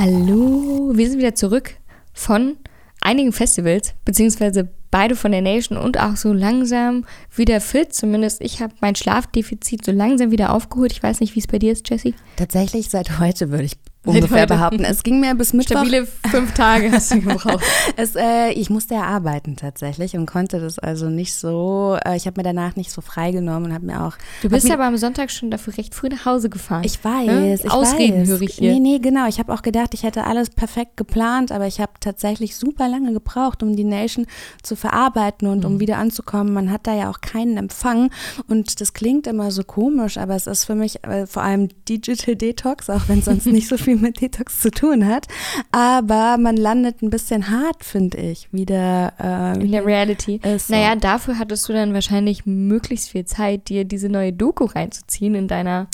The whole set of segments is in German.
Hallo, wir sind wieder zurück von einigen Festivals, beziehungsweise beide von der Nation und auch so langsam wieder fit. Zumindest ich habe mein Schlafdefizit so langsam wieder aufgeholt. Ich weiß nicht, wie es bei dir ist, Jessie. Tatsächlich seit heute würde ich ungefähr behaupten. Es ging mir bis Mittwoch. Stabile fünf Tage hast du gebraucht. es, äh, ich musste ja arbeiten tatsächlich und konnte das also nicht so, äh, ich habe mir danach nicht so freigenommen und habe mir auch. Du bist aber am Sonntag schon dafür recht früh nach Hause gefahren. Ich weiß, ne? ich Ausreden weiß. höre ich hier. Nee, nee, genau. Ich habe auch gedacht, ich hätte alles perfekt geplant, aber ich habe tatsächlich super lange gebraucht, um die Nation zu verarbeiten und mhm. um wieder anzukommen. Man hat da ja auch keinen Empfang und das klingt immer so komisch, aber es ist für mich äh, vor allem Digital Detox, auch wenn sonst nicht so viel mit Detox zu tun hat. Aber man landet ein bisschen hart, finde ich, wieder äh, in der Reality. So. Naja, dafür hattest du dann wahrscheinlich möglichst viel Zeit, dir diese neue Doku reinzuziehen in deiner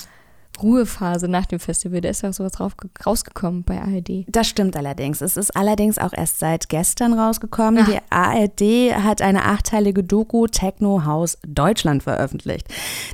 Ruhephase nach dem Festival. Da ist auch sowas drauf, rausgekommen bei ARD. Das stimmt allerdings. Es ist allerdings auch erst seit gestern rausgekommen. Ach. Die ARD hat eine achteilige Doku Techno House Deutschland veröffentlicht.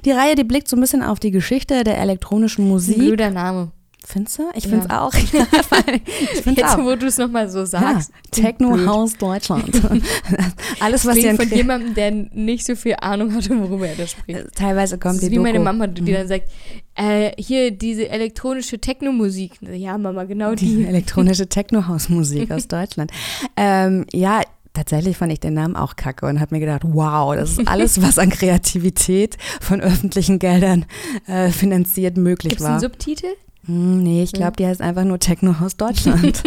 Die Reihe, die blickt so ein bisschen auf die Geschichte der elektronischen Musik. Blöder Name. Findest du? Ich finde es auch. ich find's Jetzt, auch. wo du es nochmal so sagst. Ja, Techno House Deutschland. Alles, was hier von jemandem, der nicht so viel Ahnung hatte, worüber er da spricht. Äh, teilweise kommt das ist die wie Doku. meine Mama, die mhm. dann sagt, äh, hier diese elektronische Techno-Musik. Ja, Mama, genau die. Die elektronische Techno-House-Musik aus Deutschland. Ähm, ja, Tatsächlich fand ich den Namen auch kacke und habe mir gedacht, wow, das ist alles, was an Kreativität von öffentlichen Geldern äh, finanziert möglich Gibt's war. Gibt es einen Subtitel? Hm, nee, ich glaube, die heißt einfach nur Techno aus Deutschland.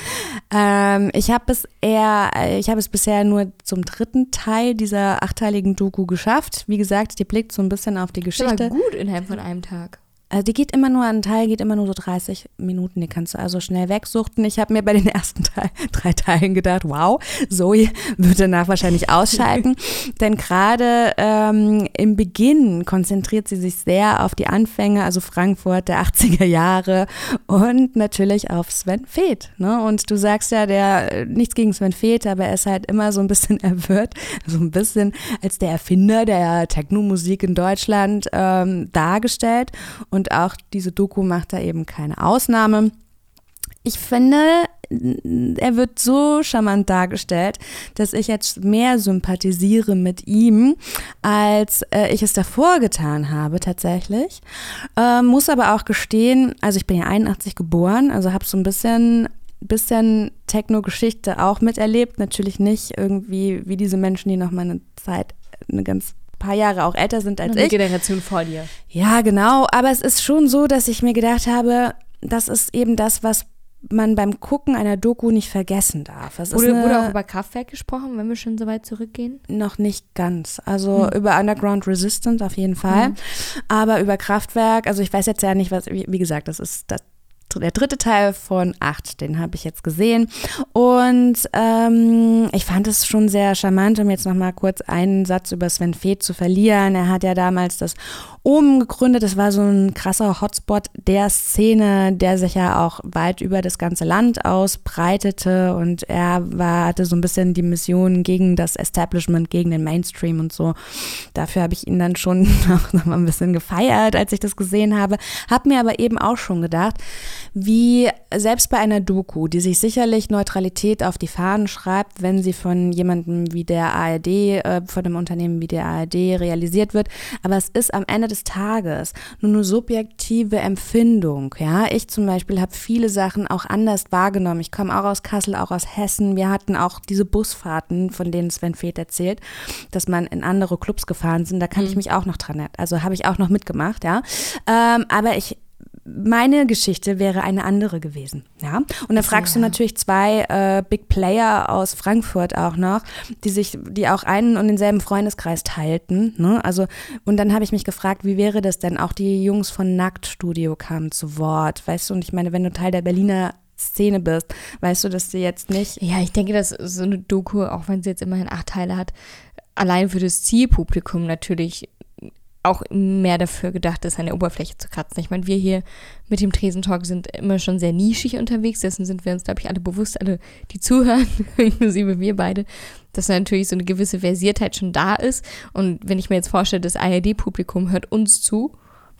ähm, ich habe es eher, ich habe es bisher nur zum dritten Teil dieser achteiligen Doku geschafft. Wie gesagt, die blickt so ein bisschen auf die Geschichte. Das war gut innerhalb von einem Tag. Also die geht immer nur, ein Teil geht immer nur so 30 Minuten, die kannst du also schnell wegsuchten. Ich habe mir bei den ersten Teil, drei Teilen gedacht, wow, Zoe wird danach wahrscheinlich ausschalten. Denn gerade ähm, im Beginn konzentriert sie sich sehr auf die Anfänge, also Frankfurt der 80er Jahre und natürlich auf Sven Feth. Ne? Und du sagst ja, der nichts gegen Sven Feth, aber er ist halt immer so ein bisschen erwirrt, so ein bisschen als der Erfinder der Techno-Musik in Deutschland ähm, dargestellt. Und auch diese Doku macht da eben keine Ausnahme. Ich finde, er wird so charmant dargestellt, dass ich jetzt mehr sympathisiere mit ihm, als äh, ich es davor getan habe tatsächlich. Äh, muss aber auch gestehen, also ich bin ja 81 geboren, also habe so ein bisschen bisschen Techno-Geschichte auch miterlebt. Natürlich nicht irgendwie wie diese Menschen, die noch mal eine Zeit, eine ganz paar Jahre auch älter sind als Eine ich. Generation vor dir. Ja, genau. Aber es ist schon so, dass ich mir gedacht habe, das ist eben das, was man beim Gucken einer Doku nicht vergessen darf. Es wurde, wurde auch über Kraftwerk gesprochen, wenn wir schon so weit zurückgehen? Noch nicht ganz. Also hm. über Underground Resistance auf jeden Fall. Hm. Aber über Kraftwerk, also ich weiß jetzt ja nicht, was, wie, wie gesagt, das ist, das, der dritte Teil von acht, den habe ich jetzt gesehen. Und ähm, ich fand es schon sehr charmant, um jetzt nochmal kurz einen Satz über Sven Feth zu verlieren. Er hat ja damals das Omen gegründet. Das war so ein krasser Hotspot der Szene, der sich ja auch weit über das ganze Land ausbreitete. Und er war, hatte so ein bisschen die Mission gegen das Establishment, gegen den Mainstream und so. Dafür habe ich ihn dann schon noch mal ein bisschen gefeiert, als ich das gesehen habe. Hab mir aber eben auch schon gedacht, wie selbst bei einer Doku, die sich sicherlich Neutralität auf die Fahnen schreibt, wenn sie von jemandem wie der ARD, äh, von einem Unternehmen wie der ARD realisiert wird, aber es ist am Ende des Tages nur eine subjektive Empfindung. Ja, ich zum Beispiel habe viele Sachen auch anders wahrgenommen. Ich komme auch aus Kassel, auch aus Hessen. Wir hatten auch diese Busfahrten, von denen Sven Feth erzählt, dass man in andere Clubs gefahren sind. Da kann mhm. ich mich auch noch dran erinnern. Also habe ich auch noch mitgemacht, ja. Ähm, aber ich meine Geschichte wäre eine andere gewesen. Ja? Und dann fragst ja. du natürlich zwei äh, Big Player aus Frankfurt auch noch, die sich, die auch einen und denselben Freundeskreis teilten. Ne? Also, und dann habe ich mich gefragt, wie wäre das denn? Auch die Jungs von Nacktstudio kamen zu Wort, weißt du? Und ich meine, wenn du Teil der Berliner Szene bist, weißt du, dass du jetzt nicht. Ja, ich denke, dass so eine Doku, auch wenn sie jetzt immerhin acht Teile hat, allein für das Zielpublikum natürlich auch mehr dafür gedacht ist, an der Oberfläche zu kratzen. Ich meine, wir hier mit dem Tresentalk sind immer schon sehr nischig unterwegs, dessen sind wir uns, glaube ich, alle bewusst, alle, die zuhören, inklusive wir beide, dass natürlich so eine gewisse Versiertheit schon da ist. Und wenn ich mir jetzt vorstelle, das ARD-Publikum hört uns zu,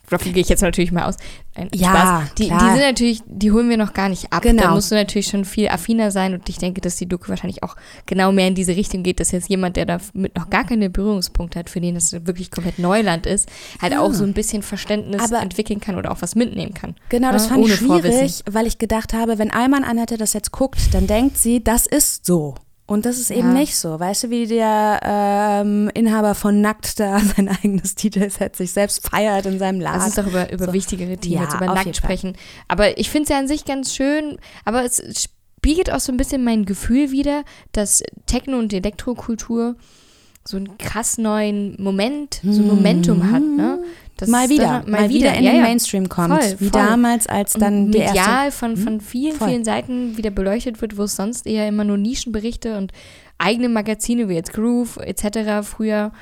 davon gehe ich jetzt natürlich mal aus. Ein Ja, Spaß. Die, die klar. sind natürlich, die holen wir noch gar nicht ab. Genau. Da musst du natürlich schon viel affiner sein und ich denke, dass die Doku wahrscheinlich auch genau mehr in diese Richtung geht, dass jetzt jemand, der damit noch gar keine Berührungspunkte hat, für den das wirklich komplett Neuland ist, halt Ja. auch so ein bisschen Verständnis Aber- entwickeln kann oder auch was mitnehmen kann. Genau, das Ja, fand ich schwierig, Vorwissen. weil ich gedacht habe, wenn Alman Annette das jetzt guckt, dann denkt sie, das ist so. Und das ist eben Ja. nicht so. Weißt du, wie der ähm, Inhaber von Nackt da sein eigenes DJ-Set sich selbst feiert in seinem Laden? Lass uns doch über, über So. wichtigere Themen Ja, jetzt über Nackt Fall. sprechen. Aber ich finde es ja an sich ganz schön, aber es spiegelt auch so ein bisschen mein Gefühl wieder, dass Techno- und Elektrokultur so einen krass neuen Moment, so ein Momentum hat, ne? Das mal wieder, dann- mal, wieder in ja, den. Mainstream kommt, Voll, wie voll. damals, als dann und die erste medial von, von vielen, voll. vielen Seiten wieder beleuchtet wird, wo es sonst eher immer nur Nischenberichte und eigene Magazine wie jetzt Groove etc. früher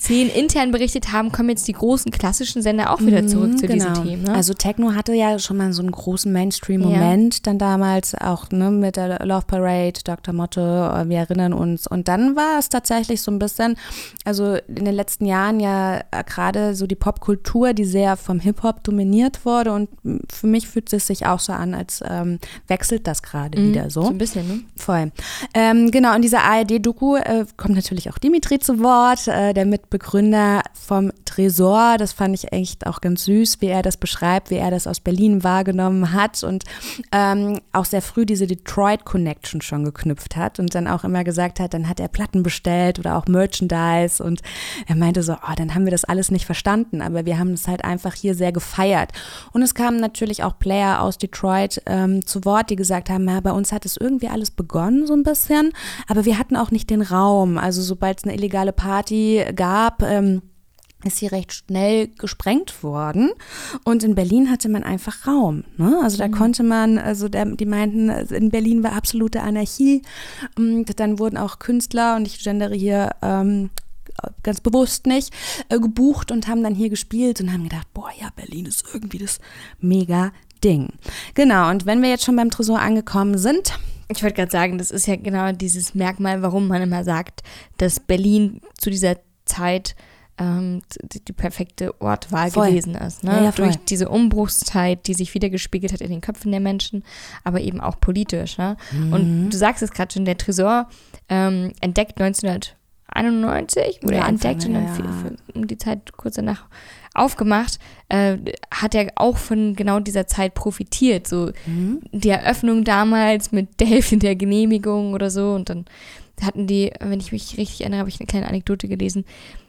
zehn intern berichtet haben, kommen jetzt die großen klassischen Sender auch wieder zurück zu diesen Genau. Themen. Ne? Also Techno hatte ja schon mal so einen großen Mainstream-Moment dann damals, auch ne, mit der Love Parade, Dr. Motto, äh, wir erinnern uns. Und dann war es tatsächlich so ein bisschen, also in den letzten Jahren ja äh, gerade so die Popkultur, die sehr vom Hip-Hop dominiert wurde. Und für mich fühlt es sich auch so an, als ähm, wechselt das gerade Mhm, wieder so. So ein bisschen, ne? Voll. Ähm, genau, in dieser ARD-Doku äh, kommt natürlich auch Dimitri zu Wort, äh, der Mitbegründer vom Tresor. Das fand ich echt auch ganz süß, wie er das beschreibt, wie er das aus Berlin wahrgenommen hat und ähm, auch sehr früh diese Detroit-Connection schon geknüpft hat und dann auch immer gesagt hat, dann hat er Platten bestellt oder auch Merchandise und er meinte so, oh, dann haben wir das alles nicht verstanden, aber wir haben es halt einfach hier sehr gefeiert. Und es kamen natürlich auch Player aus Detroit ähm, zu Wort, die gesagt haben, ja, bei uns hat es irgendwie alles begonnen so ein bisschen, aber wir hatten auch nicht den Raum. Also sobald es eine illegale Party gab, ähm, ist sie recht schnell gesprengt worden. Und in Berlin hatte man einfach Raum. Ne? Also da konnte man, also der, die meinten, in Berlin war absolute Anarchie. Und dann wurden auch Künstler, und ich gendere hier ähm, ganz bewusst nicht, äh, gebucht und haben dann hier gespielt und haben gedacht, boah, ja, Berlin ist irgendwie das mega Ding. Genau, und wenn wir jetzt schon beim Tresor angekommen sind, Ich wollte gerade sagen, das ist ja genau dieses Merkmal, warum man immer sagt, dass Berlin zu dieser Zeit ähm, die, die perfekte Ortwahl Voll. gewesen ist. Ne? Ja, ja. Durch diese Umbruchszeit, die sich wieder gespiegelt hat in den Köpfen der Menschen, aber eben auch politisch. Ne? Mhm. Und du sagst es gerade schon, der Tresor ähm, entdeckt 1991, wurde Ja, entdeckt und dann um die Zeit kurz danach aufgemacht, äh, hat er auch von genau dieser Zeit profitiert. So Mhm. die Eröffnung damals mit der Hälfte der Genehmigung oder so und dann hatten die, wenn ich mich richtig erinnere, habe ich eine kleine Anekdote gelesen,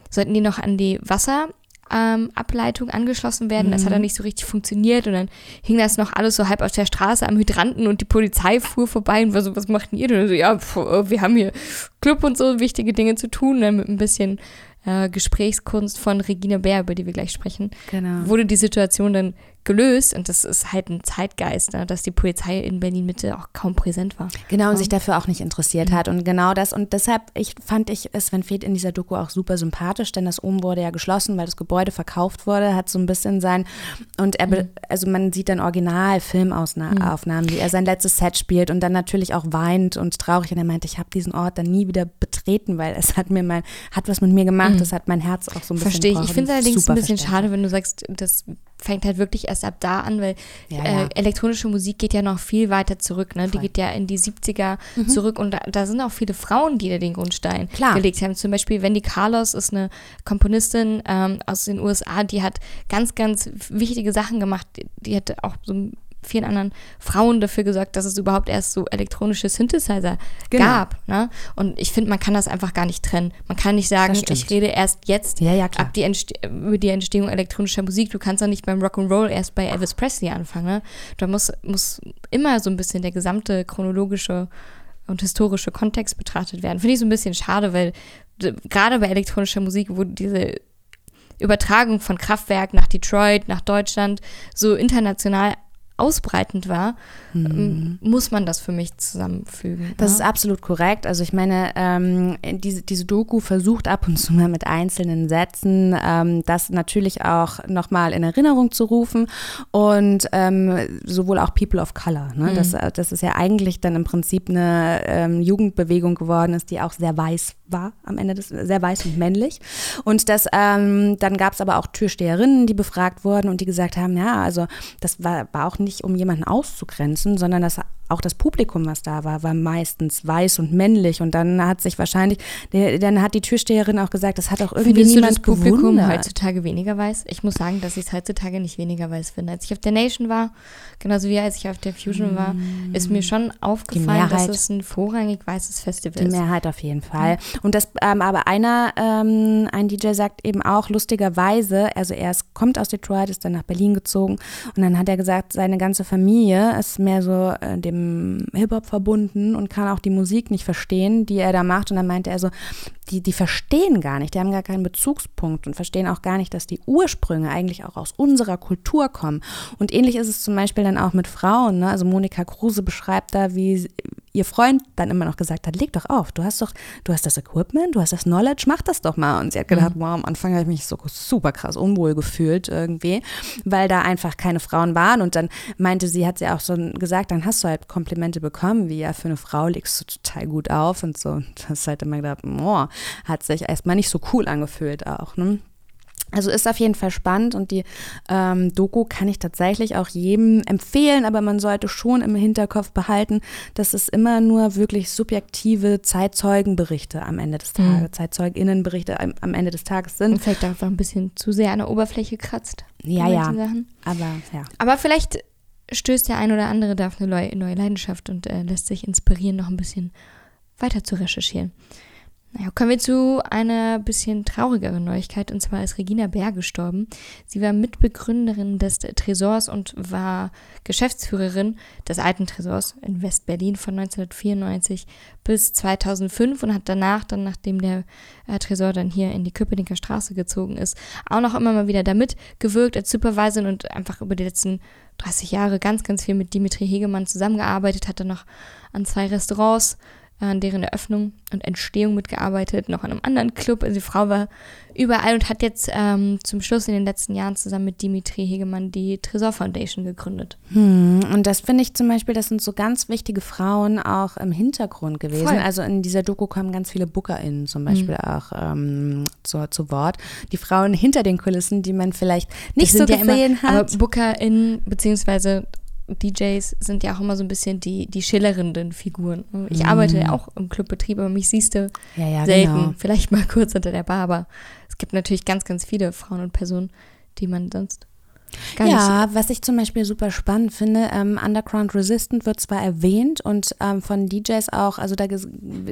sollten die noch an die Wasserableitung ähm, angeschlossen werden. Das hat Mhm. dann nicht so richtig funktioniert und dann hing das noch alles so halb auf der Straße am Hydranten und die Polizei fuhr vorbei und war so, was macht ihr? denn? So, ja, pf, äh, wir haben hier Club und so wichtige Dinge zu tun, dann mit ein bisschen äh, Gesprächskunst von Regina Bär, über die wir gleich sprechen genau. wurde die Situation dann gelöst und das ist halt ein Zeitgeist, ne, dass die Polizei in Berlin Mitte auch kaum präsent war. Genau, und sich dafür auch nicht interessiert hat. Und genau das. Und deshalb ich, fand ich Sven Feth in dieser Doku auch super sympathisch, denn das oben wurde ja geschlossen, weil das Gebäude verkauft wurde, hat so ein bisschen sein. Und er, be- also man sieht dann original Filmaufnahmen, wie er sein letztes Set spielt und dann natürlich auch weint und traurig. Und er meinte, ich habe diesen Ort dann nie wieder betreten, weil es hat mir mein, hat was mit mir gemacht, das hat mein Herz auch so ein bisschen Verstehe ich. Ich finde es allerdings ein bisschen schade, wenn du sagst, das fängt halt wirklich erst ab da an, weil Ja, ja. Äh, elektronische Musik geht ja noch viel weiter zurück. Ne? Die Voll. Mhm. geht ja in die 70er zurück und da, da sind auch viele Frauen, die da den Grundstein Klar. gelegt haben. Zum Beispiel Wendy Carlos ist eine Komponistin ähm, aus den USA, die hat ganz, ganz wichtige Sachen gemacht. Die, die hat auch so vielen anderen Frauen dafür gesorgt, dass es überhaupt erst so elektronische Synthesizer Genau. gab. Ne? Und ich finde, man kann das einfach gar nicht trennen. Man kann nicht sagen, ich rede erst jetzt Ja, ja, ab die Entste über die Entstehung elektronischer Musik. Du kannst doch nicht beim Rock'n'Roll erst bei Elvis Presley anfangen. Ne? Da muss, muss immer so ein bisschen der gesamte chronologische und historische Kontext betrachtet werden. Finde ich so ein bisschen schade, weil gerade bei elektronischer Musik, wo diese Übertragung von Kraftwerk nach Detroit, nach Deutschland so international ausbreitend war, mhm. muss man das für mich zusammenfügen. Das ja? ist absolut korrekt. Also ich meine, ähm, diese, diese Doku versucht ab und zu mal mit einzelnen Sätzen ähm, das natürlich auch nochmal in Erinnerung zu rufen und ähm, sowohl auch People of Color. Ne? Mhm. Das, das ist ja eigentlich dann im Prinzip eine ähm, Jugendbewegung geworden ist, die auch sehr weiß war am Ende des, sehr weiß und männlich. Und das, ähm, dann gab es aber auch Türsteherinnen, die befragt wurden und die gesagt haben, ja, also das war, war auch nicht, um jemanden auszugrenzen, sondern das auch das Publikum, was da war, war meistens weiß und männlich. Und dann hat sich wahrscheinlich, dann hat die Türsteherin auch gesagt, das hat auch irgendwie Findest niemand du das Publikum gewundert. heutzutage weniger weiß? Ich muss sagen, dass ich es heutzutage nicht weniger weiß finde. Als ich auf der Nation war, genauso wie als ich auf der Fusion war, ist mir schon aufgefallen, dass es ein vorrangig weißes Festival ist. Die Mehrheit auf jeden Fall. Und das, ähm, aber einer, ähm, ein DJ sagt eben auch lustigerweise, also er ist, kommt aus Detroit, ist dann nach Berlin gezogen und dann hat er gesagt, seine ganze Familie ist mehr so äh, dem Hip-Hop verbunden und kann auch die Musik nicht verstehen, die er da macht. Und dann meinte er so, die, die verstehen gar nicht, die haben gar keinen Bezugspunkt und verstehen auch gar nicht, dass die Ursprünge eigentlich auch aus unserer Kultur kommen. Und ähnlich ist es zum Beispiel dann auch mit Frauen. Ne? Also Monika Kruse beschreibt da, wie ihr Freund dann immer noch gesagt hat, leg doch auf, du hast doch, du hast das Equipment, du hast das Knowledge, mach das doch mal. Und sie hat gedacht, mhm. wow, am Anfang habe ich mich so super krass unwohl gefühlt irgendwie, weil da einfach keine Frauen waren. Und dann meinte sie, hat sie auch so gesagt, dann hast du halt Komplimente bekommen, wie ja, für eine Frau legst du total gut auf und so. Und das halt immer gedacht, boah, hat sich erstmal nicht so cool angefühlt auch. Ne? Also ist auf jeden Fall spannend und die ähm, Doku kann ich tatsächlich auch jedem empfehlen, aber man sollte schon im Hinterkopf behalten, dass es immer nur wirklich subjektive Zeitzeugenberichte am Ende des Tages, mhm. Zeitzeuginnenberichte am, am, Ende des Tages sind. Und vielleicht einfach ein bisschen zu sehr an der Oberfläche kratzt. Ja, ja. Aber, ja. aber vielleicht stößt der ein oder andere da auf eine neue Leidenschaft und äh, lässt sich inspirieren, noch ein bisschen weiter zu recherchieren. Naja, kommen wir zu einer bisschen traurigeren Neuigkeit und zwar ist Regina Bär gestorben. Sie war Mitbegründerin des Tresors und war Geschäftsführerin des alten Tresors in West-Berlin von 1994 bis 2005 und hat danach, dann nachdem der äh, Tresor dann hier in die Köpenicker Straße gezogen ist, auch noch immer mal wieder damit gewirkt als Supervisorin und einfach über die letzten 30 Jahre ganz, ganz viel mit Dimitri Hegemann zusammengearbeitet, hat dann noch an zwei Restaurants an deren Eröffnung und Entstehung mitgearbeitet, noch an einem anderen Club. Also die Frau war überall und hat jetzt ähm, zum Schluss in den letzten Jahren zusammen mit Dimitri Hegemann die Tresor Foundation gegründet. Hm, und das finde ich zum Beispiel, das sind so ganz wichtige Frauen auch im Hintergrund gewesen. Voll. Also in dieser Doku kommen ganz viele BookerInnen zum Beispiel mhm. auch ähm, zu, zu Wort. Die Frauen hinter den Kulissen, die man vielleicht nicht so gesehen ja immer, hat. Aber BookerInnen, beziehungsweise DJs sind ja auch immer so ein bisschen die, die schillernden Figuren. Ich arbeite ja mhm. auch im Clubbetrieb, aber mich siehst du ja, ja, selten. Genau. Vielleicht mal kurz unter der Bar, aber es gibt natürlich ganz, ganz viele Frauen und Personen, die man sonst Gar ja, was ich zum Beispiel super spannend finde, ähm, Underground Resistant wird zwar erwähnt und ähm, von DJs auch, also da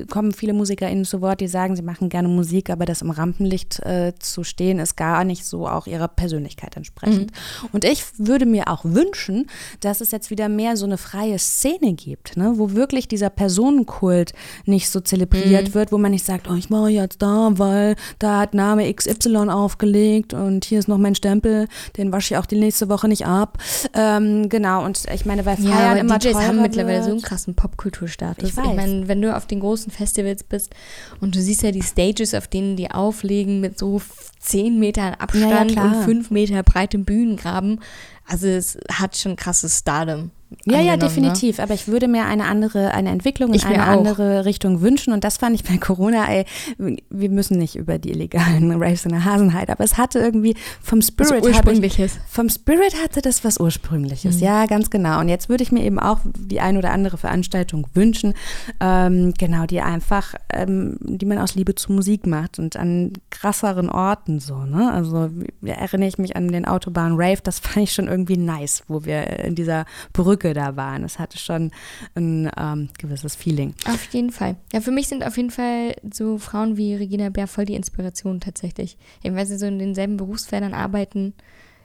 kommen viele MusikerInnen zu Wort, die sagen, sie machen gerne Musik, aber das im Rampenlicht äh, zu stehen, ist gar nicht so auch ihrer Persönlichkeit entsprechend. Mhm. Und ich würde mir auch wünschen, dass es jetzt wieder mehr so eine freie Szene gibt, ne, wo wirklich dieser Personenkult nicht so zelebriert mhm. wird, wo man nicht sagt, oh, ich war jetzt da, weil da hat Name XY aufgelegt und hier ist noch mein Stempel, den wasche ich auch die nächste Woche nicht ab. Ähm, genau, und ich meine, weil Feiern ja, immer DJs haben mittlerweile wird. so einen krassen Popkulturstatus. Ich, ich meine, wenn du auf den großen Festivals bist und du siehst ja die Stages, auf denen die auflegen mit so 10 Metern Abstand ja, ja, und 5 Meter breitem Bühnengraben, also es hat schon krasses Stardom. Ja, ja, ne? definitiv. Ne? Aber ich würde mir eine andere, eine Entwicklung in eine andere Richtung wünschen. Und das fand ich bei Corona, ey, wir müssen nicht über die illegalen Raves in der Hasenheit, aber es hatte irgendwie vom Spirit. Was Ursprüngliches. Ich, vom Spirit hatte das was Ursprüngliches. Mhm. Ja, ganz genau. Und jetzt würde ich mir eben auch die ein oder andere Veranstaltung wünschen, ähm, genau, die einfach, ähm, die man aus Liebe zur Musik macht und an krasseren Orten so, ne? Also erinnere ich mich an den Autobahn Rave, das fand ich schon irgendwie nice, wo wir in dieser Brücke Brücke da waren. Es hatte schon ein ähm, gewisses Feeling. Auf jeden Fall. Ja, für mich sind auf jeden Fall so Frauen wie Regina Bär voll die Inspiration tatsächlich. Eben weil sie so in denselben Berufsfeldern arbeiten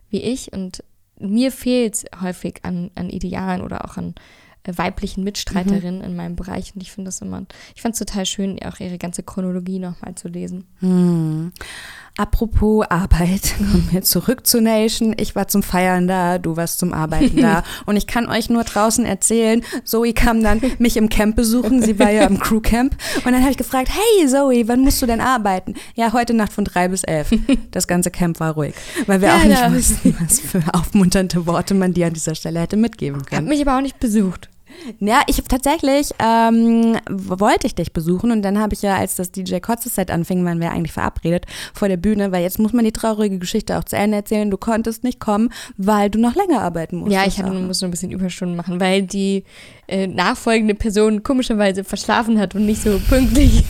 wie ich und mir fehlt es häufig an, an Idealen oder auch an äh, weiblichen Mitstreiterinnen in meinem Bereich und ich finde das immer, ich fand es total schön, auch ihre ganze Chronologie nochmal zu lesen. Hm. Apropos Arbeit, kommen wir zurück zu Nation. Ich war zum Feiern da, du warst zum Arbeiten da. Und ich kann euch nur draußen erzählen, Zoe kam dann mich im Camp besuchen. Sie war ja im Crewcamp. Und dann habe ich gefragt, hey Zoe, wann musst du denn arbeiten? Ja, heute Nacht von drei bis elf. Das ganze Camp war ruhig, weil wir ja, auch nicht wussten, was für aufmunternde Worte man dir an dieser Stelle hätte mitgeben können. Hat mich aber auch nicht besucht. Ja, ich habe tatsächlich, ähm, wollte ich dich besuchen und dann habe ich ja, als das DJ Kotze Set anfing, waren wir eigentlich verabredet vor der Bühne, weil jetzt muss man die traurige Geschichte auch zu Ende erzählen. Du konntest nicht kommen, weil du noch länger arbeiten musst. Ja, ich hatte, musste ein bisschen Überstunden machen, weil die äh, nachfolgende Person komischerweise verschlafen hat und nicht so pünktlich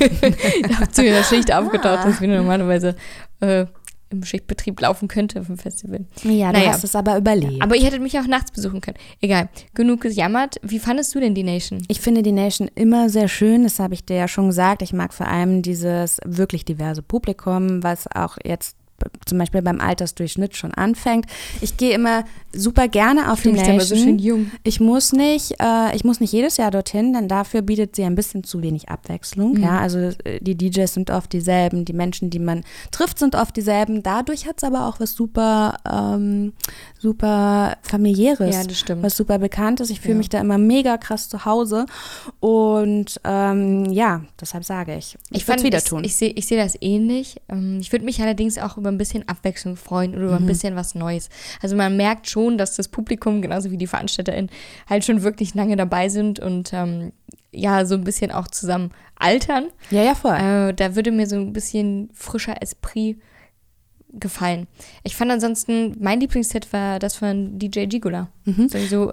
zu ihrer Schicht aufgetaucht ist, wie normalerweise. Äh, im Schichtbetrieb laufen könnte auf dem Festival. Ja, du naja. hast es aber überlebt. Aber ich hätte mich auch nachts besuchen können. Egal, genug gejammert. Wie fandest du denn die Nation? Ich finde die Nation immer sehr schön, das habe ich dir ja schon gesagt. Ich mag vor allem dieses wirklich diverse Publikum, was auch jetzt zum Beispiel beim Altersdurchschnitt schon anfängt. Ich gehe immer super gerne auf ich die Nation. So schön jung. Ich muss nicht, äh, ich muss nicht jedes Jahr dorthin, denn dafür bietet sie ein bisschen zu wenig Abwechslung. Mhm. Ja, also äh, die DJs sind oft dieselben, die Menschen, die man trifft, sind oft dieselben. Dadurch hat es aber auch was super, ähm, super familiäres, ja, das stimmt. was super bekanntes. Ich fühle ja. mich da immer mega krass zu Hause und ähm, ja, deshalb sage ich, ich, ich würde es wieder tun. Ich, ich sehe ich seh das ähnlich. Ähm, ich würde mich allerdings auch über ein bisschen Abwechslung freuen oder über mhm. ein bisschen was Neues. Also man merkt schon, dass das Publikum, genauso wie die VeranstalterInnen, halt schon wirklich lange dabei sind und ähm, ja, so ein bisschen auch zusammen altern. Ja, ja, voll. Äh, da würde mir so ein bisschen frischer Esprit gefallen. Ich fand ansonsten, mein Lieblingsset war das von DJ Gigula. Mhm. So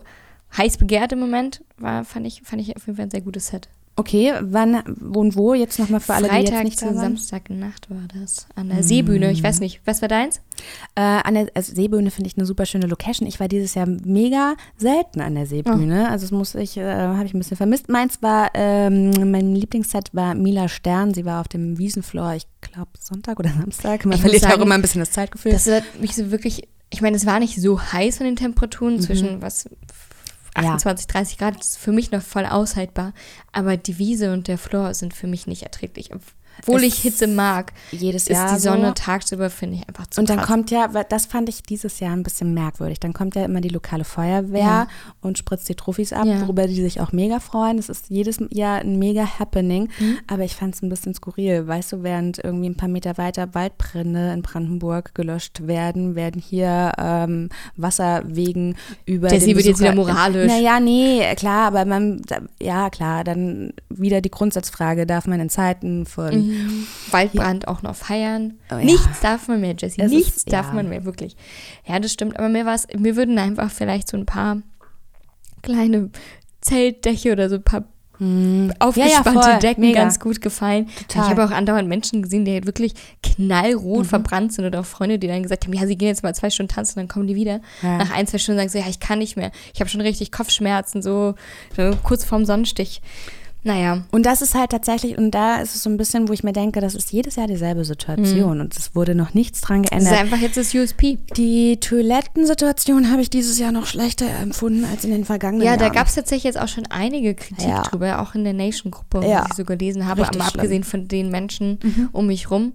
heiß begehrt im Moment, war, fand ich, fand ich auf jeden Fall ein sehr gutes Set. Okay, wann und wo jetzt nochmal für alle, Freitag die jetzt nicht zu Samstagnacht war das. An der mm. Seebühne. Ich weiß nicht, was war deins? Äh, an der also Seebühne finde ich eine super schöne Location. Ich war dieses Jahr mega selten an der Seebühne. Oh. Also das muss ich, äh, habe ich ein bisschen vermisst. Meins war, ähm, mein Lieblingsset war Mila Stern. Sie war auf dem Wiesenfloor, ich glaube Sonntag oder Samstag. Man ich verliert sagen, auch immer ein bisschen das Zeitgefühl. Das hat mich so wirklich, ich meine, es war nicht so heiß von den Temperaturen, mhm. zwischen was 28, ja. 30 Grad ist für mich noch voll aushaltbar, aber die Wiese und der Floor sind für mich nicht erträglich. Obwohl ich Hitze mag, jedes Jahr ist die Sonne so. tagsüber, finde ich einfach zu Und dann krass. kommt ja, das fand ich dieses Jahr ein bisschen merkwürdig, dann kommt ja immer die lokale Feuerwehr ja. und spritzt die Trophys ab, ja. worüber die sich auch mega freuen. Das ist jedes Jahr ein mega Happening, mhm. aber ich fand es ein bisschen skurril. Weißt du, während irgendwie ein paar Meter weiter Waldbrände in Brandenburg gelöscht werden, werden hier ähm, Wasserwegen über Der sie wird jetzt wieder moralisch. Naja, nee, klar, aber man, ja klar, dann wieder die Grundsatzfrage, darf man in Zeiten von mhm. Waldbrand auch noch feiern. Oh, ja. Nichts darf man mehr, Jessie. Nichts ist, darf ja. man mehr, wirklich. Ja, das stimmt. Aber mir, war's, mir würden einfach vielleicht so ein paar kleine Zeltdächer oder so ein paar hm. aufgespannte ja, Decken Mega. ganz gut gefallen. Total. Ich habe auch andauernd Menschen gesehen, die halt wirklich knallrot mhm. verbrannt sind oder auch Freunde, die dann gesagt haben, ja, sie gehen jetzt mal zwei Stunden tanzen, dann kommen die wieder. Ja. Nach ein, zwei Stunden sagen sie, ja, ich kann nicht mehr. Ich habe schon richtig Kopfschmerzen, so, so kurz vorm Sonnenstich. Naja. Und das ist halt tatsächlich, und da ist es so ein bisschen, wo ich mir denke, das ist jedes Jahr dieselbe Situation mhm. und es wurde noch nichts dran geändert. Das ist einfach jetzt das USP. Die Toilettensituation habe ich dieses Jahr noch schlechter empfunden als in den vergangenen ja, Jahren. Ja, da gab es tatsächlich jetzt auch schon einige Kritik ja. drüber, auch in der Nation-Gruppe, ja. die ich so gelesen habe, aber abgesehen von den Menschen mhm. um mich rum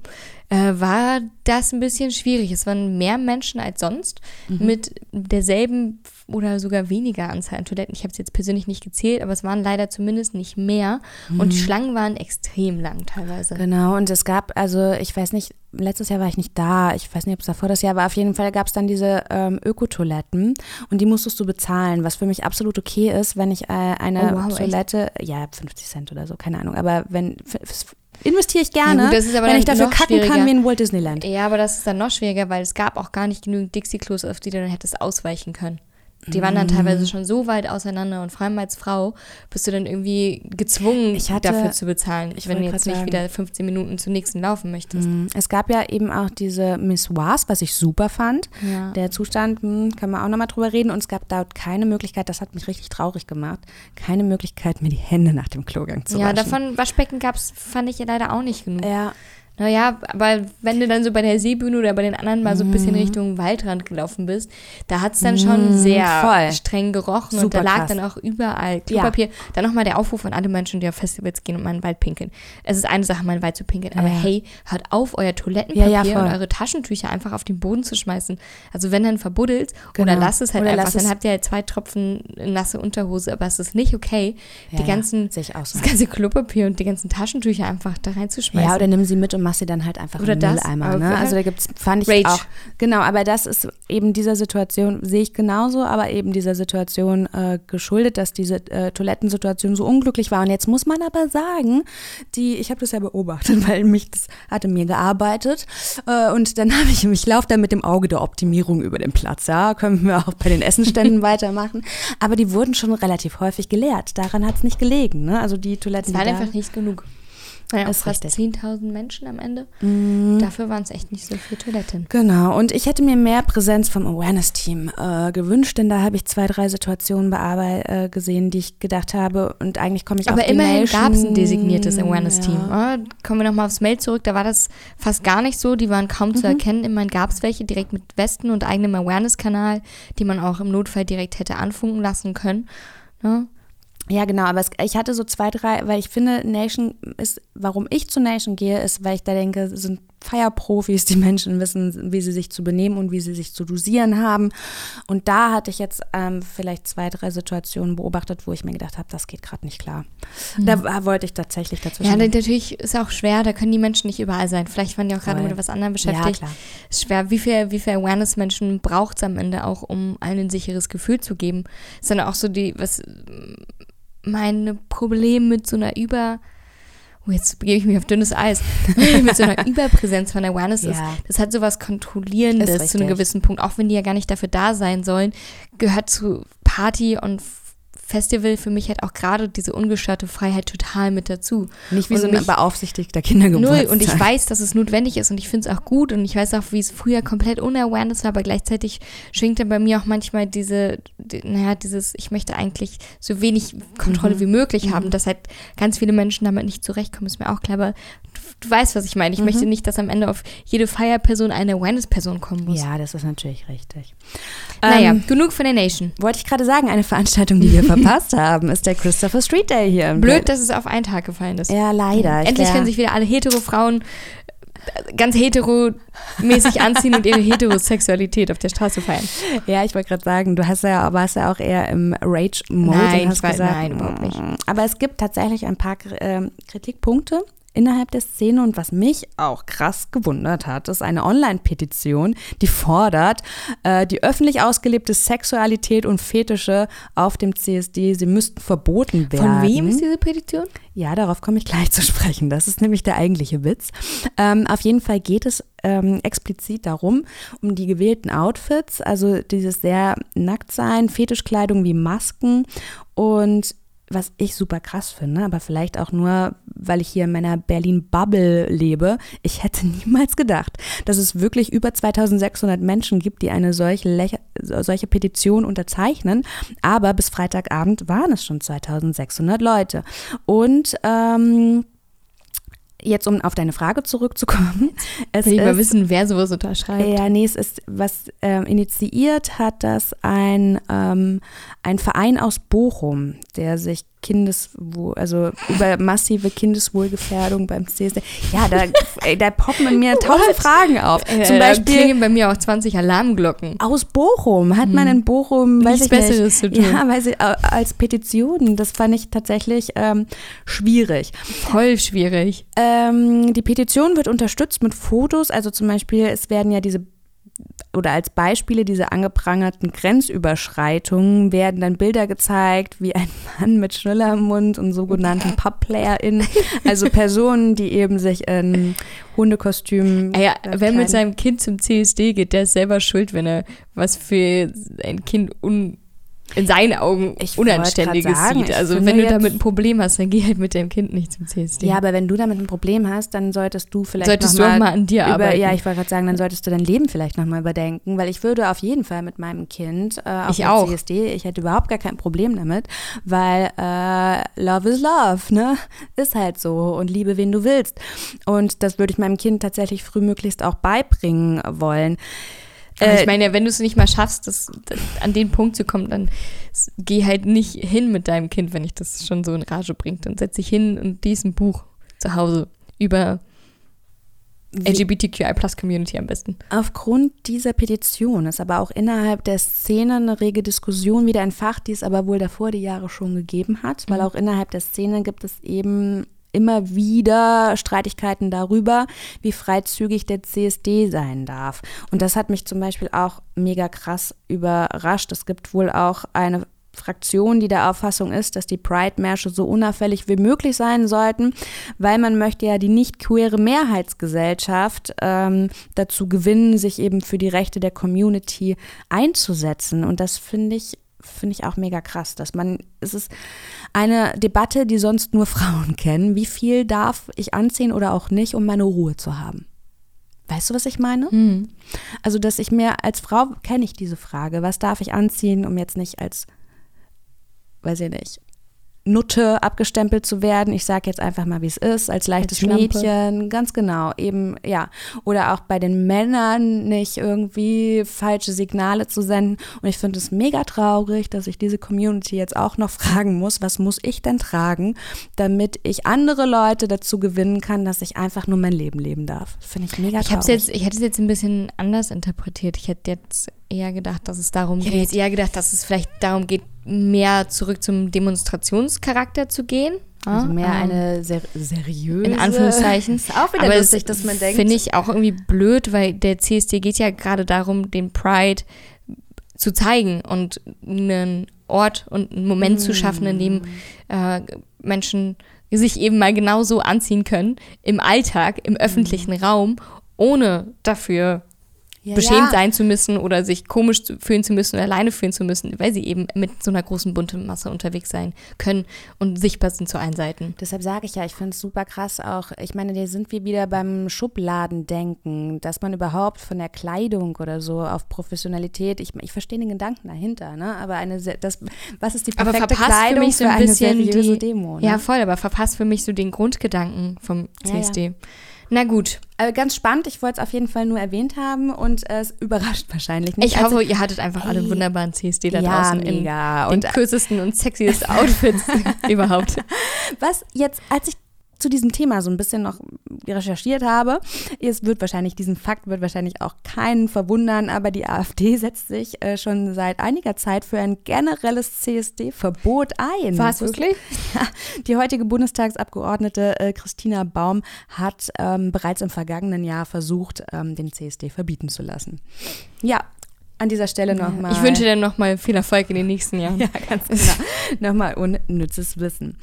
äh, war das ein bisschen schwierig. Es waren mehr Menschen als sonst mhm. mit derselben oder sogar weniger Anzahl an Toiletten. Ich habe es jetzt persönlich nicht gezählt, aber es waren leider zumindest nicht mehr. Mhm. Und die Schlangen waren extrem lang teilweise. Genau, und es gab, also ich weiß nicht, letztes Jahr war ich nicht da, ich weiß nicht, ob es davor das Jahr war, auf jeden Fall gab es dann diese ähm, Ökotoiletten und die musstest du bezahlen, was für mich absolut okay ist, wenn ich äh, eine oh, wow, Toilette, echt? ja, 50 Cent oder so, keine Ahnung, aber wenn investiere ich gerne, ja, gut, wenn ich dafür kacken kann wie in Walt Disneyland. Ja, aber das ist dann noch schwieriger, weil es gab auch gar nicht genügend Dixie-Klos, auf die du dann hättest ausweichen können. Die waren dann mhm. teilweise schon so weit auseinander und vor allem als Frau bist du dann irgendwie gezwungen, hatte, dafür zu bezahlen, wenn du jetzt nicht sagen. wieder 15 Minuten zum nächsten laufen möchtest. Mhm. Es gab ja eben auch diese Miss Was, was ich super fand. Ja. Der Zustand, hm, kann man auch nochmal drüber reden. Und es gab dort keine Möglichkeit, das hat mich richtig traurig gemacht, keine Möglichkeit, mir die Hände nach dem Klogang zu waschen. Ja, davon Waschbecken gab es, fand ich ja leider auch nicht genug. Ja. Naja, aber wenn du dann so bei der Seebühne oder bei den anderen mal so ein bisschen Mhm. Richtung Waldrand gelaufen bist, da hat es dann schon sehr voll. streng gerochen und Super da lag krass. dann auch überall Klopapier. Dann nochmal der Aufruf an alle Menschen, die auf Festivals gehen und mal in den Wald pinkeln. Es ist eine Sache, mal in den Wald zu pinkeln, aber Ja. hey, hört auf, euer Toilettenpapier Ja, ja, und eure Taschentücher einfach auf den Boden zu schmeißen. Also wenn dann verbuddelt Genau. oder lasst es halt Oder einfach, dann habt ihr halt zwei Tropfen nasse Unterhose, aber es ist nicht okay, Ja, die ja, ganzen, das ganze Klopapier und die ganzen Taschentücher einfach da reinzuschmeißen. Ja, oder nimm sie mit und mach sie dann halt einfach Oder im das, Mülleimer. Ne? Also da gibt's, fand ich Rage. auch. Genau, aber das ist eben dieser Situation, sehe ich genauso, aber eben dieser Situation äh, geschuldet, dass diese äh, Toilettensituation so unglücklich war. Und jetzt muss man aber sagen, die, ich habe das ja beobachtet, weil mich das hatte mir gearbeitet. Äh, und dann habe ich, ich laufe da mit dem Auge der Optimierung über den Platz. Ja, können wir auch bei den Essenständen weitermachen. Aber die wurden schon relativ häufig geleert. Daran hat es nicht gelegen. Ne? Also die Toiletten, Es waren einfach nicht genug. Naja, Ist fast richtig. Mhm. 10.000 Menschen am Ende. Dafür waren es echt nicht so viele Toiletten. Genau, und ich hätte mir mehr Präsenz vom Awareness-Team äh, gewünscht, denn da habe ich zwei, drei Situationen bearbeit, äh, gesehen, die ich gedacht habe und eigentlich komme ich Aber auf immerhin gab es ein designiertes Awareness-Team. Ja. Ja, kommen wir nochmal aufs Mail zurück, da war das fast gar nicht so. Die waren kaum Mhm. zu erkennen. Immerhin gab es welche direkt mit Westen und eigenem Awareness-Kanal, die man auch im Notfall direkt hätte anfunken lassen können. Ja. Ja, genau, aber es, ich hatte so zwei, drei, weil ich finde, Nation ist, warum ich zu Nation gehe, ist, weil ich da denke, es sind Feierprofis, die Menschen wissen, wie sie sich zu benehmen und wie sie sich zu dosieren haben. Und da hatte ich jetzt ähm, vielleicht zwei, drei Situationen beobachtet, wo ich mir gedacht habe, das geht gerade nicht klar. Da war- wollte ich tatsächlich dazwischen. Mhm. Ja, natürlich ist auch schwer, da können die Menschen nicht überall sein. Vielleicht waren die auch gerade mit was anderem ja, beschäftigt. klar. ist schwer. Wie viel, wie viel Awareness-Menschen braucht es am Ende auch, um allen ein sicheres Gefühl zu geben? Ist dann auch so die, was mein Problem mit so einer Über- Oh, jetzt begebe ich mich auf dünnes Eis. mit so einer Überpräsenz von Awareness ist, Ja. das hat so was Kontrollierendes Ist zu einem gewissen Punkt, auch wenn die ja gar nicht dafür da sein sollen, gehört zu Party und Festival für mich halt auch gerade diese ungestörte Freiheit total mit dazu. Nicht wie Und so ein beaufsichtigter Kindergeburtstag. Null. Und ich weiß, dass es notwendig ist und ich finde es auch gut und ich weiß auch, wie es früher komplett unawareness war, aber gleichzeitig schwingt dann bei mir auch manchmal diese, die, naja, dieses, ich möchte eigentlich so wenig Kontrolle Mhm. wie möglich haben, dass halt ganz viele Menschen damit nicht zurechtkommen, ist mir auch klar, aber du, du weißt, was ich meine. Ich möchte nicht, dass am Ende auf jede Feierperson eine Awareness-Person kommen muss. Ja, das ist natürlich richtig. Naja, Ähm, genug von der Nation. wollte ich gerade sagen, eine Veranstaltung, die wir verpasst haben, ist der Christopher Street Day hier. Blöd, dass es auf einen Tag gefallen ist. Ja, leider. Ich Endlich können sich wieder alle hetero-Frauen äh, ganz hetero-mäßig anziehen und ihre Heterosexualität auf der Straße feiern. Ja, ich wollte gerade sagen, du hast ja, warst ja auch eher im Rage-Mode. Nein, und hast ich war- gesagt, nein, überhaupt nicht. mm, Aber es gibt tatsächlich ein paar ähm, Kritikpunkte innerhalb der Szene und was mich auch krass gewundert hat, ist eine Online-Petition, die fordert, äh, die öffentlich ausgelebte Sexualität und Fetische auf dem CSD, sie müssten verboten werden. Von wem ist diese Petition? Ja, darauf komme ich gleich zu sprechen. Das ist nämlich der eigentliche Witz. Ähm, auf jeden Fall geht es ähm, explizit darum, um die gewählten Outfits, also dieses sehr nackt sein, Fetischkleidung wie Masken und was ich super krass finde, aber vielleicht auch nur, weil ich hier in meiner Berlin-Bubble lebe, ich hätte niemals gedacht, dass es wirklich über 2600 Menschen gibt, die eine solche, Lächer- solche Petition unterzeichnen. Aber bis Freitagabend waren es schon 2600 Leute. Und ähm, jetzt, um auf deine Frage zurückzukommen, es Will ich mal ist, wissen, wer sowas unterschreibt. ja, nee, es ist, was ähm, initiiert hat das ein, ähm, ein Verein aus Bochum, der sich Kindeswohl, also über massive Kindeswohlgefährdung beim CSD. Ja, da, ey, da poppen in mir tausend Fragen auf. Äh, Zum da Beispiel bei mir auch 20 Alarmglocken. aus Bochum. Hat man in Bochum, weiß Nichts ich nicht. Besseres zu tun. Ja, weiß ich, äh, als Petition. Das fand ich tatsächlich ähm, schwierig. Voll schwierig. Ähm, die Petition wird unterstützt mit Fotos, also zum Beispiel, es werden ja diese oder als Beispiele diese angeprangerten Grenzüberschreitungen werden dann Bilder gezeigt, wie ein Mann mit Schnuller im Mund und sogenannten PubplayerInnen, also Personen, die eben sich in Hundekostümen. Ah ja, wer mit seinem Kind zum CSD geht, der ist selber schuld, wenn er was für ein Kind un in seinen Augen Ich Unanständiges sagen, sieht. Also wenn du damit ein Problem hast, dann geh halt mit deinem Kind nicht zum CSD. Ja, aber wenn du damit ein Problem hast, dann solltest du vielleicht Solltest noch du mal mal an dir über, arbeiten. Ja, ich wollte gerade sagen, dann solltest du dein Leben vielleicht nochmal überdenken, weil ich würde auf jeden Fall mit meinem Kind äh, auf Ich auch. CSD, ich hätte überhaupt gar kein Problem damit, weil äh, Love is Love, ne? Ist halt so und liebe, wen du willst. Und das würde ich meinem Kind tatsächlich frühmöglichst auch beibringen wollen. Äh, ich meine, ja, wenn du es nicht mal schaffst, das, das, an den Punkt zu kommen, dann geh halt nicht hin mit deinem Kind, wenn dich das schon so in Rage bringt. Dann setz dich hin und lies ein Buch zu Hause über LGBTQI Plus Community am besten. Aufgrund dieser Petition ist aber auch innerhalb der Szene eine rege Diskussion wieder entfacht, die es aber wohl davor die Jahre schon gegeben hat, weil auch innerhalb der Szene gibt es eben immer wieder Streitigkeiten darüber, wie freizügig der CSD sein darf. Und das hat mich zum Beispiel auch mega krass überrascht. Es gibt wohl auch eine Fraktion, die der Auffassung ist, dass die Pride-Märsche so unauffällig wie möglich sein sollten, weil man möchte ja die nicht queere Mehrheitsgesellschaft ähm, dazu gewinnen, sich eben für die Rechte der Community einzusetzen. Und das finde ich finde ich auch mega krass, dass man, es ist eine Debatte, die sonst nur Frauen kennen. Wie viel darf ich anziehen oder auch nicht, um meine Ruhe zu haben? Weißt du, was ich meine? Hm. Also, dass ich mir als Frau kenne ich diese Frage, was darf ich anziehen, um jetzt nicht als, weiß ich nicht, Nutte abgestempelt zu werden. Ich sage jetzt einfach mal, wie es ist, als leichtes Schlampe. Mädchen, ganz genau, eben, ja. Oder auch bei den Männern nicht irgendwie falsche Signale zu senden. Und ich finde es mega traurig, dass ich diese Community jetzt auch noch fragen muss, was muss ich denn tragen, damit ich andere Leute dazu gewinnen kann, dass ich einfach nur mein Leben leben darf. Finde ich mega Ich, traurig. jetzt, ich hätte es jetzt ein bisschen anders interpretiert. Ich hätte jetzt eher gedacht, dass es darum Ich hätte geht. jetzt eher gedacht, dass es vielleicht darum geht, mehr zurück zum Demonstrationscharakter zu gehen. Also Ja, mehr ähm, eine ser seriöse. in Anführungszeichen. Ist auch wieder Aber lustig, das dass man denkt. Finde ich auch irgendwie blöd, weil der CSD geht ja gerade darum, den Pride zu zeigen und einen Ort und einen Moment zu schaffen, in dem äh, Menschen sich eben mal genauso anziehen können im Alltag, im öffentlichen Raum, ohne dafür ja, beschämt ja. sein zu müssen oder sich komisch fühlen zu müssen oder alleine fühlen zu müssen, weil sie eben mit so einer großen bunten Masse unterwegs sein können und sichtbar sind zu allen Seiten. Deshalb sage ich ja, ich finde es super krass auch. Ich meine, da sind wir wieder beim Schubladendenken, dass man überhaupt von der Kleidung oder so auf Professionalität, ich, ich verstehe den Gedanken dahinter, ne? aber eine, das, was ist die Aber perfekte verpasst für Kleidung mich so für ein eine bisschen seriöse die, Demo? Ne? Ja, voll, aber verpasst für mich so den Grundgedanken vom Ja, ja. Na gut, Also ganz spannend, ich wollte es auf jeden Fall nur erwähnt haben und es überrascht wahrscheinlich nicht. ich Also- hoffe, ihr hattet einfach alle Ey, wunderbaren CSD da ja, draußen mega. in Und den kürzesten und sexiesten Outfits überhaupt. Was jetzt, als ich zu diesem Thema so ein bisschen noch recherchiert habe, es wird wahrscheinlich, diesen Fakt wird wahrscheinlich auch keinen verwundern, aber die AfD setzt sich äh, schon seit einiger Zeit für ein generelles CSD-Verbot ein. Das ist- wirklich? Ja, die heutige Bundestagsabgeordnete äh, Christina Baum hat ähm, bereits im vergangenen Jahr versucht, ähm, den CSD verbieten zu lassen. Ja, an dieser Stelle nochmal. Ich wünsche dir nochmal viel Erfolg in den nächsten Jahren. Ja, ganz genau. Nochmal unnützes Wissen.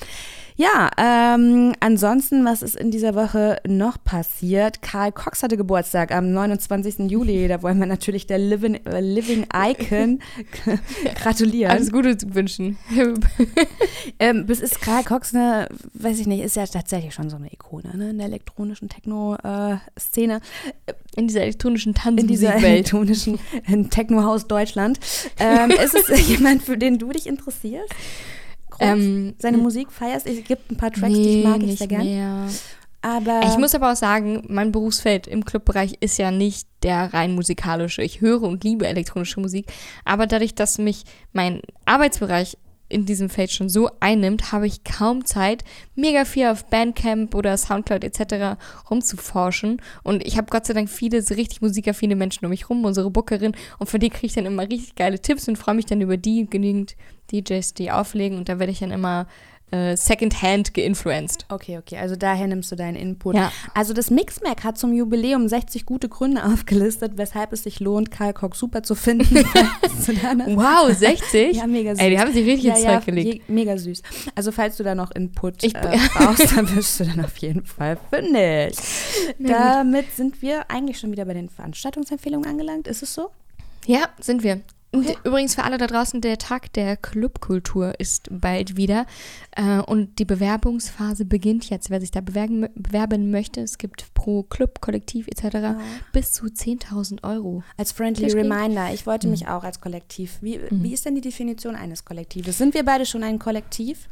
Ja, ähm, ansonsten, was ist in dieser Woche noch passiert? Karl Cox hatte Geburtstag am 29. Juli. Da wollen wir natürlich der Living, äh, Living Icon gratulieren. Alles Gute zu wünschen. Ähm, bis ist Karl Cox eine, weiß ich nicht, ist ja tatsächlich schon so eine Ikone ne, in der elektronischen Techno-Szene. In dieser elektronischen in dieser Tanzmusikwelt. elektronischen in Techno-Haus Deutschland. Ähm, ist es jemand, für den du dich interessierst? Groß? Ähm, Seine Musik feierst? Es gibt ein paar Tracks, die ich mag, ich sehr gern. mehr. Aber Ich muss aber auch sagen, mein Berufsfeld im Clubbereich ist ja nicht der rein musikalische. Ich höre und liebe elektronische Musik, aber dadurch, dass mich mein Arbeitsbereich in diesem Feld schon so einnimmt, habe ich kaum Zeit, mega viel auf Bandcamp oder Soundcloud etc. rumzuforschen. Und ich habe Gott sei Dank viele so richtig musikaffine Menschen um mich rum, unsere Bookerin, und für die kriege ich dann immer richtig geile Tipps und freue mich dann über die genügend DJs, die auflegen. Und da werde ich dann immer äh, secondhand geinfluenced. Okay, okay, also daher nimmst du deinen Input. Ja. Also das Mixmac hat zum Jubiläum 60 gute Gründe aufgelistet, weshalb es sich lohnt, Karl Cox super zu finden. Wow, 60? Ja, mega süß. Ey, die haben sich richtig ins Zeug gelegt. mega süß. Also falls du da noch Input Ich- äh, brauchst, dann wirst du dann auf jeden Fall fündig. Damit sind wir eigentlich schon wieder bei den Veranstaltungsempfehlungen angelangt. Ist es so? Ja, sind wir. Und übrigens für alle da draußen, der Tag der Clubkultur ist bald wieder. Äh, und die Bewerbungsphase beginnt jetzt. Wer sich da bewerben, bewerben möchte, es gibt pro Club, Kollektiv etc. Ja. bis zu 10.000 Euro. Als friendly reminder, ich wollte mhm. mich auch als Kollektiv. Wie, mhm. wie ist denn die Definition eines Kollektives? Sind wir beide schon ein Kollektiv?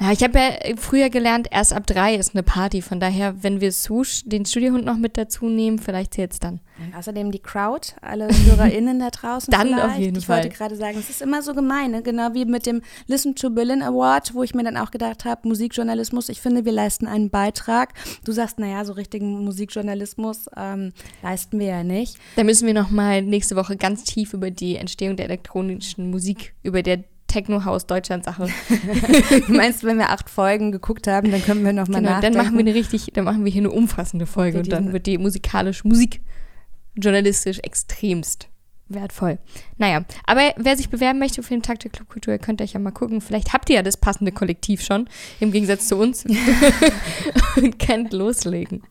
Ja, ich habe ja früher gelernt, erst ab drei ist eine Party. Von daher, wenn wir Swoosh, den Studiohund noch mit dazu nehmen, vielleicht zählt es dann. Und außerdem die Crowd, alle HörerInnen da draußen. dann vielleicht. auf jeden ich Fall. Ich wollte gerade sagen, es ist immer so gemein, ne? genau wie mit dem Listen to Berlin Award, wo ich mir dann auch gedacht habe, Musikjournalismus, ich finde, wir leisten einen Beitrag. Du sagst, naja, so richtigen Musikjournalismus ähm, leisten wir ja nicht. Da müssen wir nochmal nächste Woche ganz tief über die Entstehung der elektronischen Musik, über der Techno-Haus Deutschland Sache. du meinst, wenn wir acht Folgen geguckt haben, dann können wir nochmal genau, nachdenken? Dann machen wir eine richtig, dann machen wir hier eine umfassende Folge und dann wird die musikalisch, musikjournalistisch extremst wertvoll. Naja, aber wer sich bewerben möchte für den Tag der Clubkultur, könnt euch ja mal gucken. Vielleicht habt ihr ja das passende Kollektiv schon, im Gegensatz zu uns, und könnt loslegen.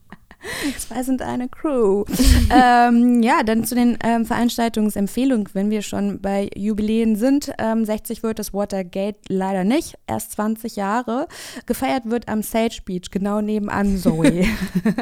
Zwei sind eine Crew. ähm, ja, dann zu den ähm, Veranstaltungsempfehlungen, wenn wir schon bei Jubiläen sind. Ähm, 60 wird das Watergate leider nicht, erst 20 Jahre. Gefeiert wird am Sage Beach, genau nebenan Zoe.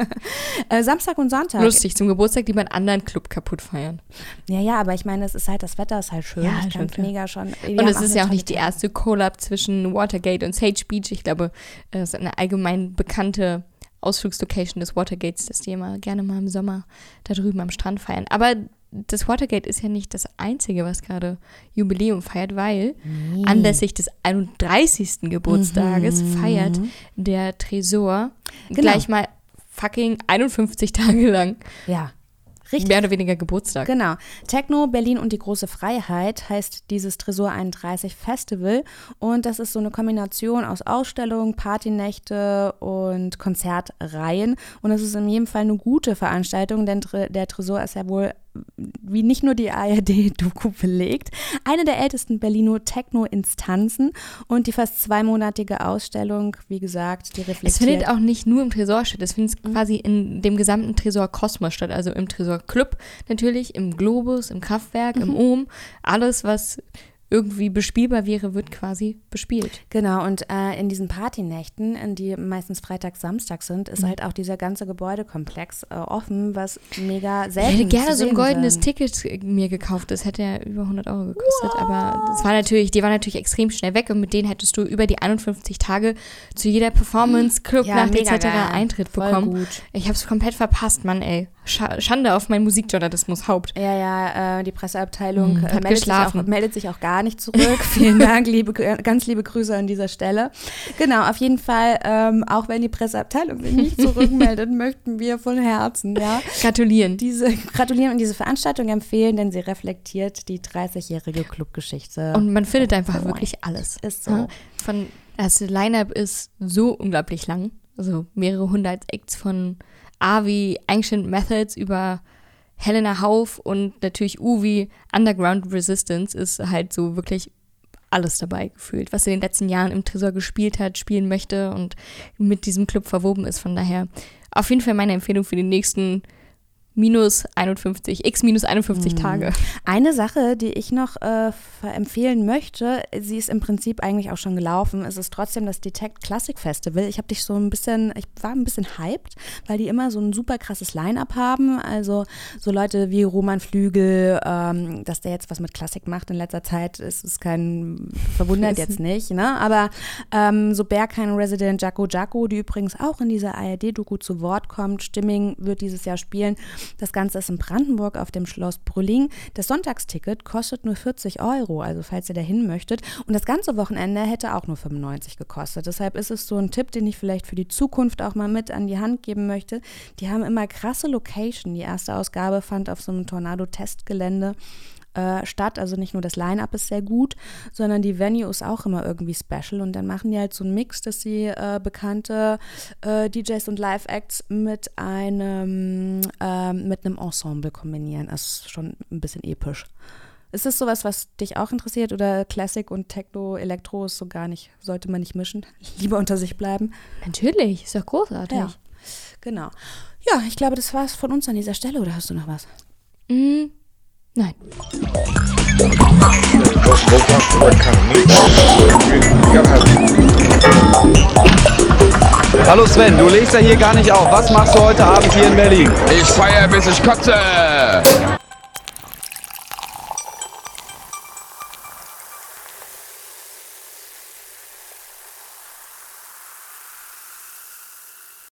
äh, Samstag und Sonntag. Lustig, zum Geburtstag lieber einen anderen Club kaputt feiern. Ja, ja, aber ich meine, es ist halt, das Wetter ist halt schön. Ja, ich fand mega schon. Und es ist ja auch nicht die erste Collab zwischen Watergate und Sage Beach. Ich glaube, es ist eine allgemein bekannte Ausflugslocation des Watergates, dass die immer gerne mal im Sommer da drüben am Strand feiern. Aber das Watergate ist ja nicht das Einzige, was gerade Jubiläum feiert, weil nee. anlässlich des 31. Geburtstages mhm. feiert der Tresor genau. gleich mal fucking 51 Tage lang. Ja. Richtig. Mehr oder weniger Geburtstag. Genau. Techno, Berlin und die große Freiheit heißt dieses Tresor 31 Festival. Und das ist so eine Kombination aus Ausstellungen, Partynächte und Konzertreihen. Und es ist in jedem Fall eine gute Veranstaltung, denn der Tresor ist ja wohl wie nicht nur die ARD-Doku belegt, eine der ältesten Berliner Techno-Instanzen und die fast zweimonatige Ausstellung, wie gesagt, die reflektiert. Es findet auch nicht nur im Tresor statt, es findet mhm. quasi in dem gesamten Tresor Kosmos statt, also im Tresor Club natürlich, im Globus, im Kraftwerk, mhm. im Ohm, alles, was irgendwie bespielbar wäre, wird quasi bespielt. Genau, und äh, in diesen Partynächten, die meistens Freitag, Samstag sind, ist mhm. halt auch dieser ganze Gebäudekomplex äh, offen, was mega selten ist. Ich hätte gerne so ein goldenes sind. Ticket mir gekauft, das hätte ja über 100 Euro gekostet, wow. aber das war natürlich, die war natürlich extrem schnell weg und mit denen hättest du über die 51 Tage zu jeder Performance, Clubnacht ja, etc. Geil. Eintritt Voll bekommen. Gut. Ich habe es komplett verpasst, Mann, ey. Schande auf mein Musikjournalismus Haupt. Ja, ja, äh, die Presseabteilung mhm, äh, meldet, sich auch, meldet, sich auch, gar nicht zurück. Vielen Dank, liebe, ganz liebe Grüße an dieser Stelle. Genau, auf jeden Fall, ähm, auch wenn die Presseabteilung sich nicht zurückmeldet, möchten wir von Herzen, ja. Gratulieren. Diese, gratulieren und diese Veranstaltung empfehlen, denn sie reflektiert die 30-jährige Clubgeschichte. Und man findet einfach wirklich alles. Ist so. Von, das Line-Up ist so unglaublich lang. Also mehrere hundert Acts von A wie Ancient Methods über Helena Hauf und natürlich U wie Underground Resistance ist halt so wirklich alles dabei gefühlt, was in den letzten Jahren im Tresor gespielt hat, spielen möchte und mit diesem Club verwoben ist. Von daher auf jeden Fall meine Empfehlung für die nächsten minus 51, x minus 51 mhm. Tage. Eine Sache, die ich noch äh, empfehlen möchte, sie ist im Prinzip eigentlich auch schon gelaufen, es ist trotzdem das Detect Classic Festival. Ich habe dich so ein bisschen, ich war ein bisschen hyped, weil die immer so ein super krasses Line-Up haben. Also so Leute wie Roman Flügel, ähm, dass der jetzt was mit Klassik macht in letzter Zeit, ist, ist kein, verwundert jetzt nicht, ne? Aber ähm, so Berghain Resident Jaco Jaco, die übrigens auch in dieser ARD-Doku zu Wort kommt, Stimming wird dieses Jahr spielen. Das Ganze ist in Brandenburg auf dem Schloss Brülling. Das Sonntagsticket kostet nur 40 Euro, also falls ihr da hin möchtet. Und das ganze Wochenende hätte auch nur 95 gekostet. Deshalb ist es so ein Tipp, den ich vielleicht für die Zukunft auch mal mit an die Hand geben möchte. Die haben immer krasse Location. Die erste Ausgabe fand auf so einem Tornado-Testgelände äh, statt. Also nicht nur das Line-Up ist sehr gut, sondern die Venue ist auch immer irgendwie special. Und dann machen die halt so einen Mix, dass sie äh, bekannte äh, DJs und Live-Acts mit einem, ähm, mit einem Ensemble kombinieren. Das ist schon ein bisschen episch. Ist das sowas, was dich auch interessiert oder Classic und Techno, Elektro ist so gar nicht, sollte man nicht mischen? Lieber unter sich bleiben? Natürlich, ist doch großartig. Ja, genau. Ja, ich glaube, das war es von uns an dieser Stelle oder hast du noch was? Mm, Nein. Hallo Sven, du legst ja hier gar nicht auf. Was machst du heute Abend hier in Berlin? Ich feier bis ich kotze.